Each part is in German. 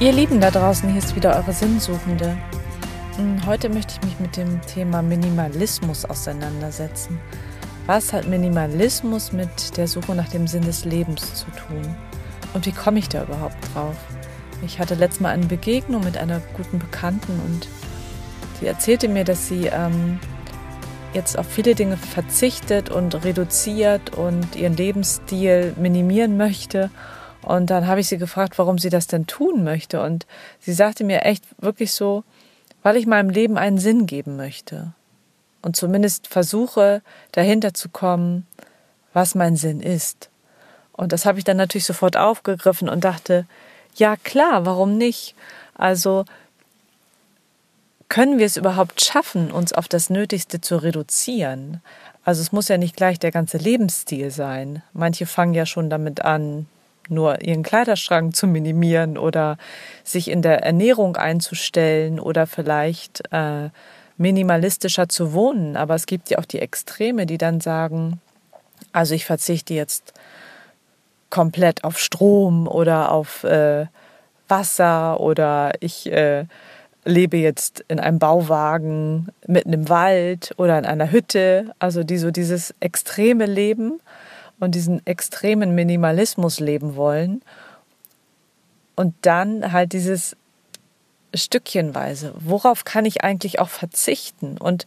Ihr Lieben da draußen, hier ist wieder eure Sinnsuchende. Hm, heute möchte ich mich mit dem Thema Minimalismus auseinandersetzen. Was hat Minimalismus mit der Suche nach dem Sinn des Lebens zu tun? Und wie komme ich da überhaupt drauf? Ich hatte letztes Mal eine Begegnung mit einer guten Bekannten und sie erzählte mir, dass sie ähm, jetzt auf viele Dinge verzichtet und reduziert und ihren Lebensstil minimieren möchte und dann habe ich sie gefragt, warum sie das denn tun möchte. Und sie sagte mir echt wirklich so, weil ich meinem Leben einen Sinn geben möchte. Und zumindest versuche, dahinter zu kommen, was mein Sinn ist. Und das habe ich dann natürlich sofort aufgegriffen und dachte, ja klar, warum nicht? Also können wir es überhaupt schaffen, uns auf das Nötigste zu reduzieren? Also es muss ja nicht gleich der ganze Lebensstil sein. Manche fangen ja schon damit an, nur ihren Kleiderschrank zu minimieren oder sich in der Ernährung einzustellen oder vielleicht äh, minimalistischer zu wohnen. Aber es gibt ja auch die Extreme, die dann sagen, also ich verzichte jetzt komplett auf Strom oder auf äh, Wasser oder ich äh, lebe jetzt in einem Bauwagen mitten im Wald oder in einer Hütte. Also die so dieses extreme Leben und diesen extremen Minimalismus leben wollen und dann halt dieses Stückchenweise, worauf kann ich eigentlich auch verzichten und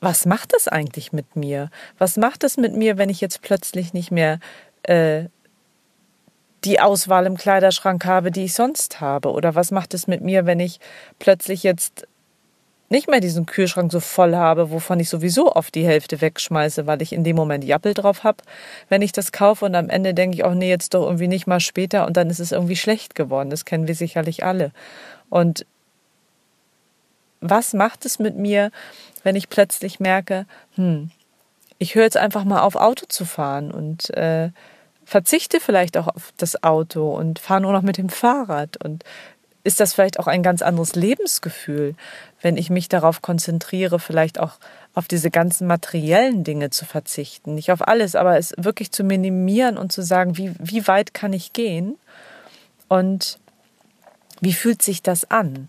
was macht es eigentlich mit mir? Was macht es mit mir, wenn ich jetzt plötzlich nicht mehr äh, die Auswahl im Kleiderschrank habe, die ich sonst habe? Oder was macht es mit mir, wenn ich plötzlich jetzt nicht mehr diesen Kühlschrank so voll habe, wovon ich sowieso oft die Hälfte wegschmeiße, weil ich in dem Moment Jappel drauf habe, wenn ich das kaufe und am Ende denke ich auch, nee, jetzt doch irgendwie nicht mal später und dann ist es irgendwie schlecht geworden. Das kennen wir sicherlich alle. Und was macht es mit mir, wenn ich plötzlich merke, hm, ich höre jetzt einfach mal auf, Auto zu fahren und äh, verzichte vielleicht auch auf das Auto und fahre nur noch mit dem Fahrrad und ist das vielleicht auch ein ganz anderes Lebensgefühl, wenn ich mich darauf konzentriere, vielleicht auch auf diese ganzen materiellen Dinge zu verzichten. Nicht auf alles, aber es wirklich zu minimieren und zu sagen, wie, wie weit kann ich gehen und wie fühlt sich das an?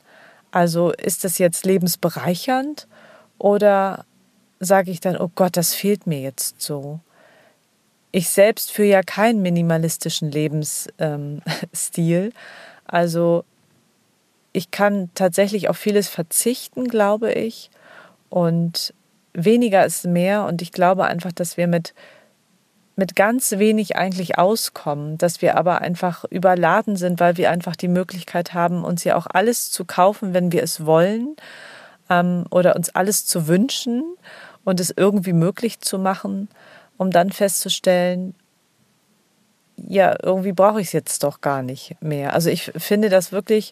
Also ist das jetzt lebensbereichernd oder sage ich dann, oh Gott, das fehlt mir jetzt so? Ich selbst führe ja keinen minimalistischen Lebensstil. Ähm, also ich kann tatsächlich auf vieles verzichten, glaube ich. Und weniger ist mehr. Und ich glaube einfach, dass wir mit, mit ganz wenig eigentlich auskommen, dass wir aber einfach überladen sind, weil wir einfach die Möglichkeit haben, uns ja auch alles zu kaufen, wenn wir es wollen, ähm, oder uns alles zu wünschen und es irgendwie möglich zu machen, um dann festzustellen, ja, irgendwie brauche ich es jetzt doch gar nicht mehr. Also ich finde das wirklich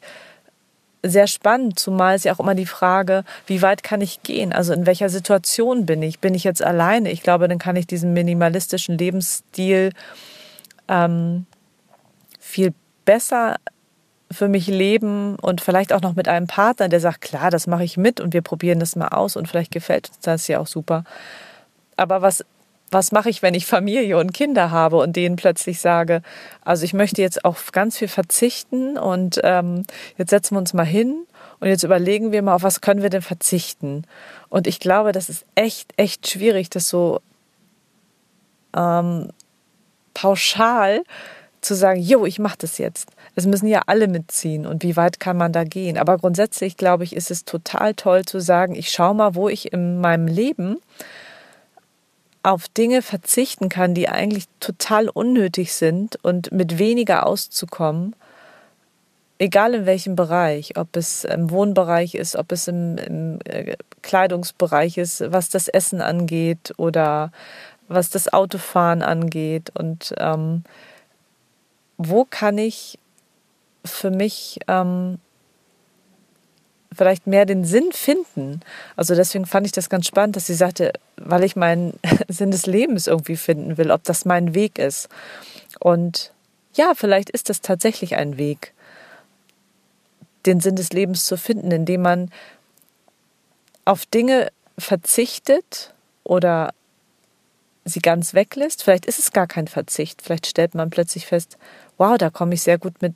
sehr spannend, zumal ist ja auch immer die Frage, wie weit kann ich gehen? Also in welcher Situation bin ich? Bin ich jetzt alleine? Ich glaube, dann kann ich diesen minimalistischen Lebensstil ähm, viel besser für mich leben und vielleicht auch noch mit einem Partner, der sagt, klar, das mache ich mit und wir probieren das mal aus und vielleicht gefällt uns das ja auch super. Aber was was mache ich, wenn ich Familie und Kinder habe und denen plötzlich sage, also ich möchte jetzt auf ganz viel verzichten und ähm, jetzt setzen wir uns mal hin und jetzt überlegen wir mal, auf was können wir denn verzichten. Und ich glaube, das ist echt, echt schwierig, das so ähm, pauschal zu sagen, jo, ich mache das jetzt. Es müssen ja alle mitziehen und wie weit kann man da gehen. Aber grundsätzlich, glaube ich, ist es total toll zu sagen, ich schaue mal, wo ich in meinem Leben auf Dinge verzichten kann, die eigentlich total unnötig sind und mit weniger auszukommen, egal in welchem Bereich, ob es im Wohnbereich ist, ob es im, im äh, Kleidungsbereich ist, was das Essen angeht oder was das Autofahren angeht. Und ähm, wo kann ich für mich ähm, vielleicht mehr den Sinn finden. Also deswegen fand ich das ganz spannend, dass sie sagte, weil ich meinen Sinn des Lebens irgendwie finden will, ob das mein Weg ist. Und ja, vielleicht ist das tatsächlich ein Weg, den Sinn des Lebens zu finden, indem man auf Dinge verzichtet oder sie ganz weglässt. Vielleicht ist es gar kein Verzicht. Vielleicht stellt man plötzlich fest, wow, da komme ich sehr gut mit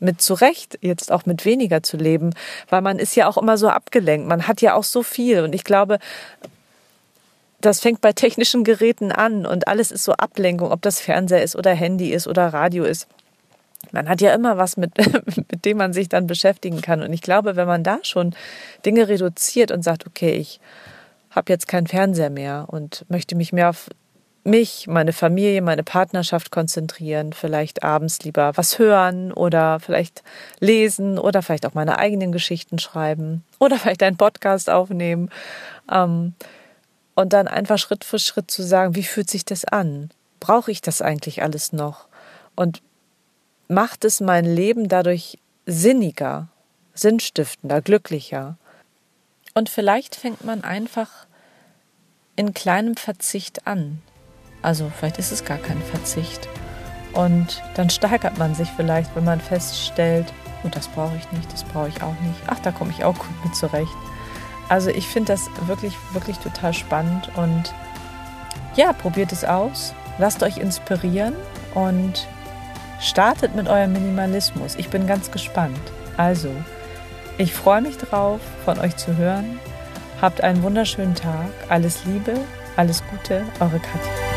mit zurecht, jetzt auch mit weniger zu leben, weil man ist ja auch immer so abgelenkt. Man hat ja auch so viel. Und ich glaube, das fängt bei technischen Geräten an und alles ist so Ablenkung, ob das Fernseher ist oder Handy ist oder Radio ist. Man hat ja immer was, mit, mit dem man sich dann beschäftigen kann. Und ich glaube, wenn man da schon Dinge reduziert und sagt, okay, ich habe jetzt keinen Fernseher mehr und möchte mich mehr auf mich, meine Familie, meine Partnerschaft konzentrieren, vielleicht abends lieber was hören oder vielleicht lesen oder vielleicht auch meine eigenen Geschichten schreiben oder vielleicht einen Podcast aufnehmen. Ähm, und dann einfach Schritt für Schritt zu sagen, wie fühlt sich das an? Brauche ich das eigentlich alles noch? Und macht es mein Leben dadurch sinniger, sinnstiftender, glücklicher? Und vielleicht fängt man einfach in kleinem Verzicht an. Also vielleicht ist es gar kein Verzicht. Und dann steigert man sich vielleicht, wenn man feststellt, oh, das brauche ich nicht, das brauche ich auch nicht. Ach, da komme ich auch gut mit zurecht. Also ich finde das wirklich, wirklich total spannend und ja, probiert es aus, lasst euch inspirieren und startet mit eurem Minimalismus. Ich bin ganz gespannt. Also, ich freue mich drauf, von euch zu hören. Habt einen wunderschönen Tag. Alles Liebe, alles Gute, eure Katja.